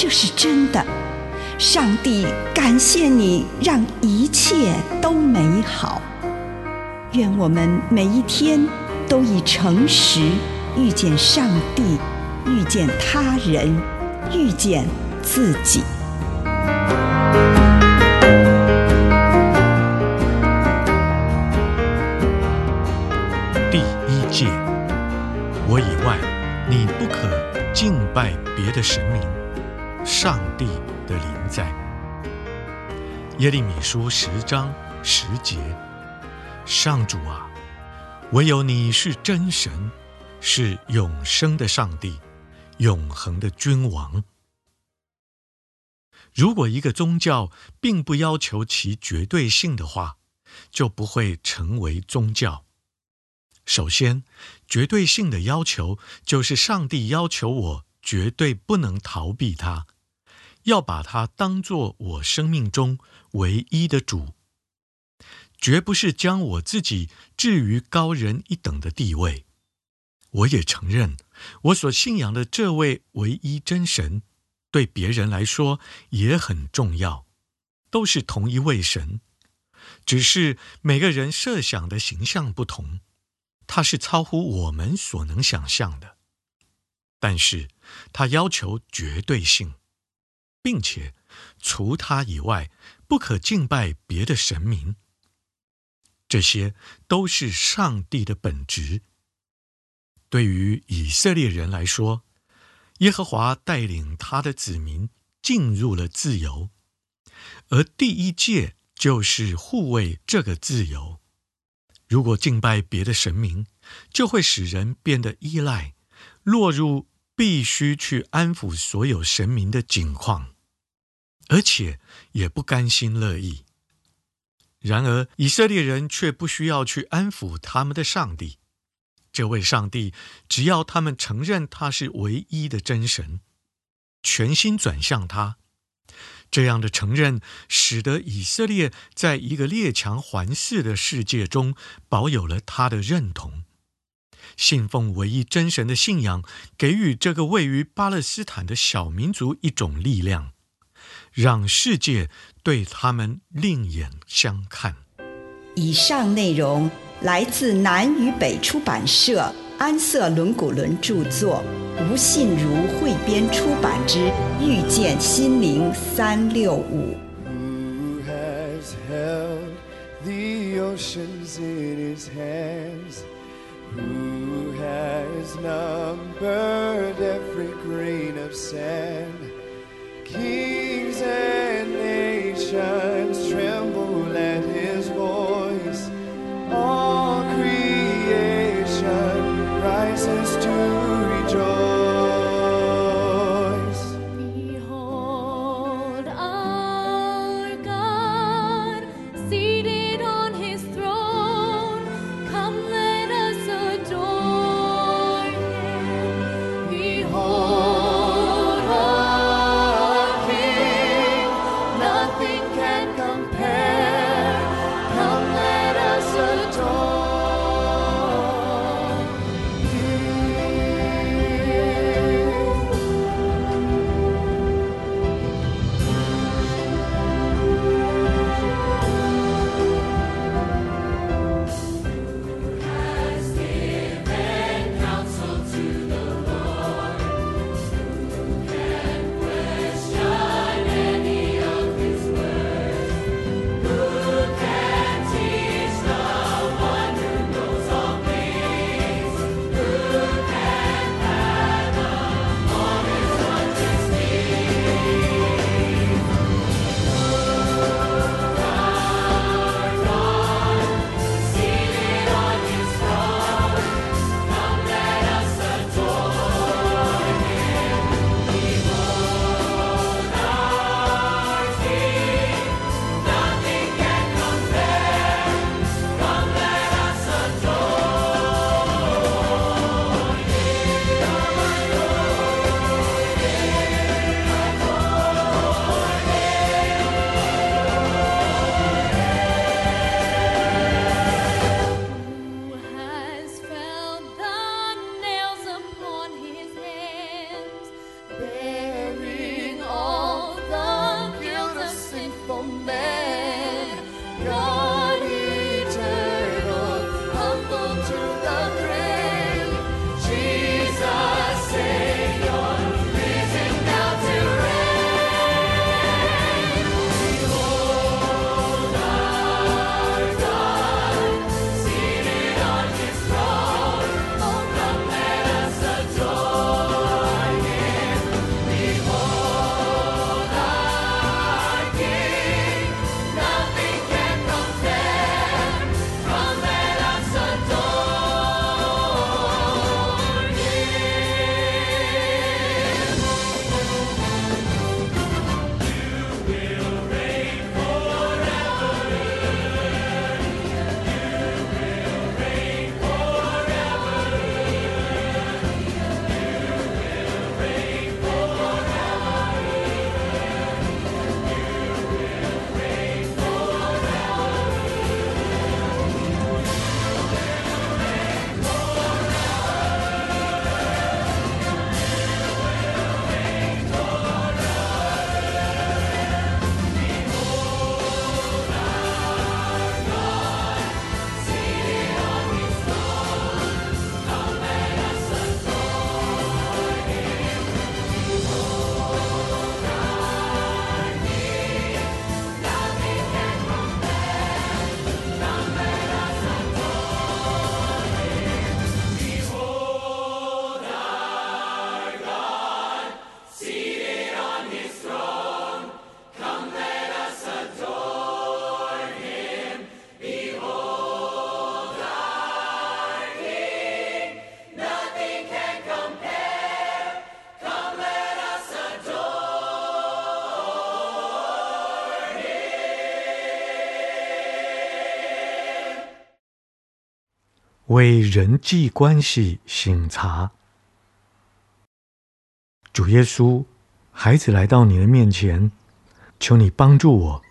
这是真的。上帝感谢你，让一切都美好。愿我们每一天都以诚实遇见上帝，遇见他人，遇见自己。第一诫我以外，你不可敬拜别的神明。上帝的临在。耶利米书十章十节：上主啊，唯有你是真神，是永生的上帝，永恒的君王。如果一个宗教并不要求其绝对性的话，就不会成为宗教。首先，绝对性的要求就是上帝要求我绝对不能逃避他，要把他当作我生命中唯一的主，绝不是将我自己置于高人一等的地位。我也承认，我所信仰的这位唯一真神，对别人来说也很重要，都是同一位神，只是每个人设想的形象不同。他是超乎我们所能想象的，但是他要求绝对性，并且除他以外不可敬拜别的神明。这些都是上帝的本质。对于以色列人来说，耶和华带领他的子民进入了自由，而第一诫就是护卫这个自由。如果敬拜别的神明，就会使人变得依赖，落入必须去安抚所有神明的境况，而且也不甘心乐意。然而，以色列人却不需要去安抚他们的上帝。这位上帝只要他们承认他是唯一的真神，全心转向他。这样的承认，使得以色列在一个列强环伺的世界中保有了他的认同。信奉唯一真神的信仰给予这个位于巴勒斯坦的小民族一种力量让世界对他们另眼相看。以上内容来自南与北出版社安瑟伦古伦著作吴信如汇编出版之遇见心灵三六五。Who has held the oceans in his hands? Who has numbered every grain of sand? Kings and nations. 为人际关系醒察。主耶稣，孩子来到你的面前，求你帮助我，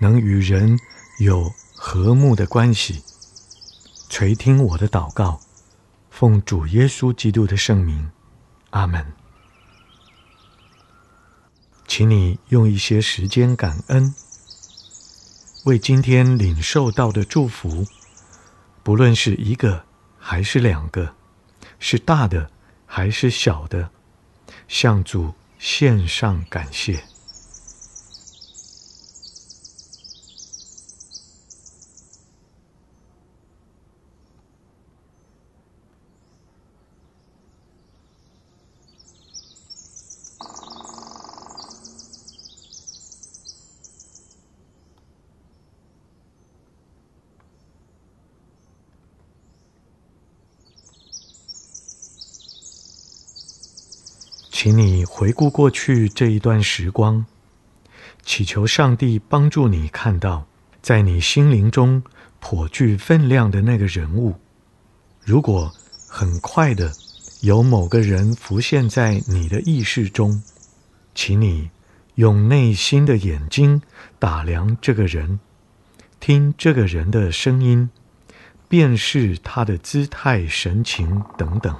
能与人有和睦的关系。垂听我的祷告，奉主耶稣基督的圣名，阿门。请你用一些时间感恩，为今天领受到的祝福，不论是一个还是两个，是大的还是小的，向主献上感谢。请你回顾过去这一段时光，祈求上帝帮助你看到，在你心灵中颇具分量的那个人物。如果很快的有某个人浮现在你的意识中，请你用内心的眼睛打量这个人，听这个人的声音，辨识他的姿态、神情等等。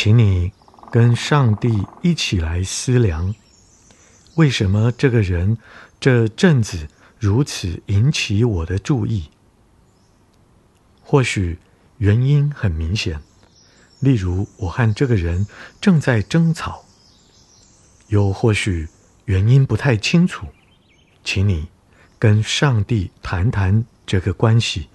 请你跟上帝一起来思量，为什么这个人这阵子如此引起我的注意？或许原因很明显，例如我和这个人正在争吵；又或许原因不太清楚，请你跟上帝谈谈这个关系。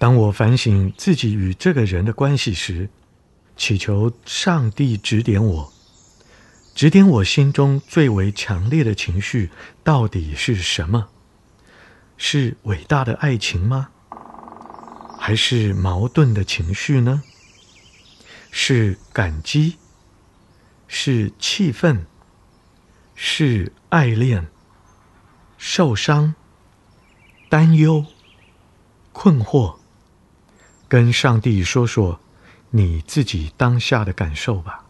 当我反省自己与这个人的关系时，祈求上帝指点我，指点我心中最为强烈的情绪到底是什么？是伟大的爱情吗？还是矛盾的情绪呢？是感激？是气愤？是爱恋？受伤？担忧？困惑？跟上帝说说你自己当下的感受吧，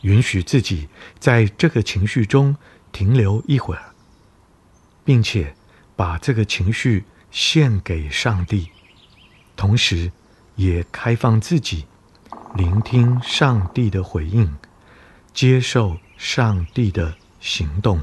允许自己在这个情绪中停留一会儿，并且把这个情绪献给上帝，同时也开放自己，聆听上帝的回应，接受上帝的行动。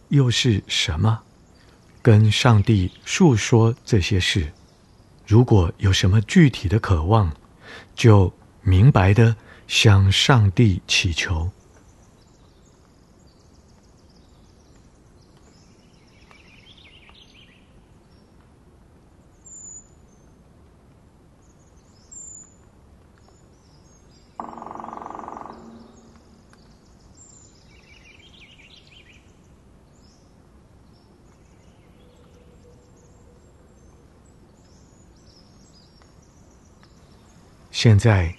又是什么？跟上帝述说这些事。如果有什么具体的渴望，就明白的向上帝祈求。现在，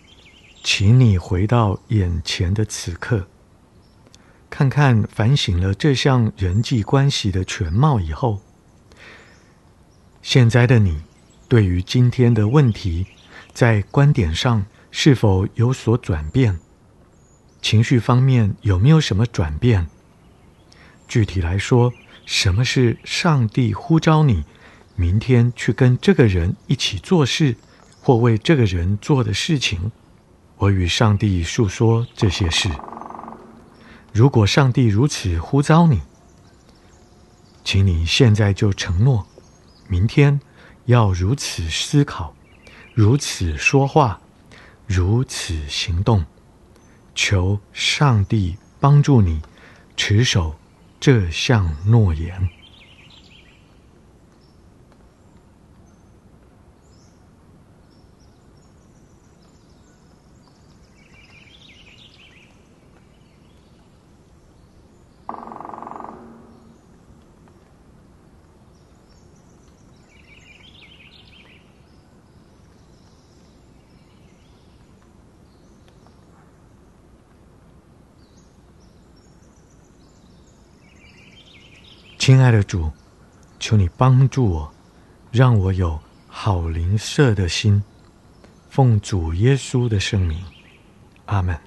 请你回到眼前的此刻，看看反省了这项人际关系的全貌以后，现在的你对于今天的问题，在观点上是否有所转变？情绪方面有没有什么转变？具体来说，什么是上帝呼召你明天去跟这个人一起做事，或为这个人做的事情？我与上帝述说这些事。如果上帝如此呼召你，请你现在就承诺，明天要如此思考，如此说话，如此行动。求上帝帮助你持守这项诺言。亲爱的主，求你帮助我，让我有好灵舍的心，奉主耶稣的圣名，阿门。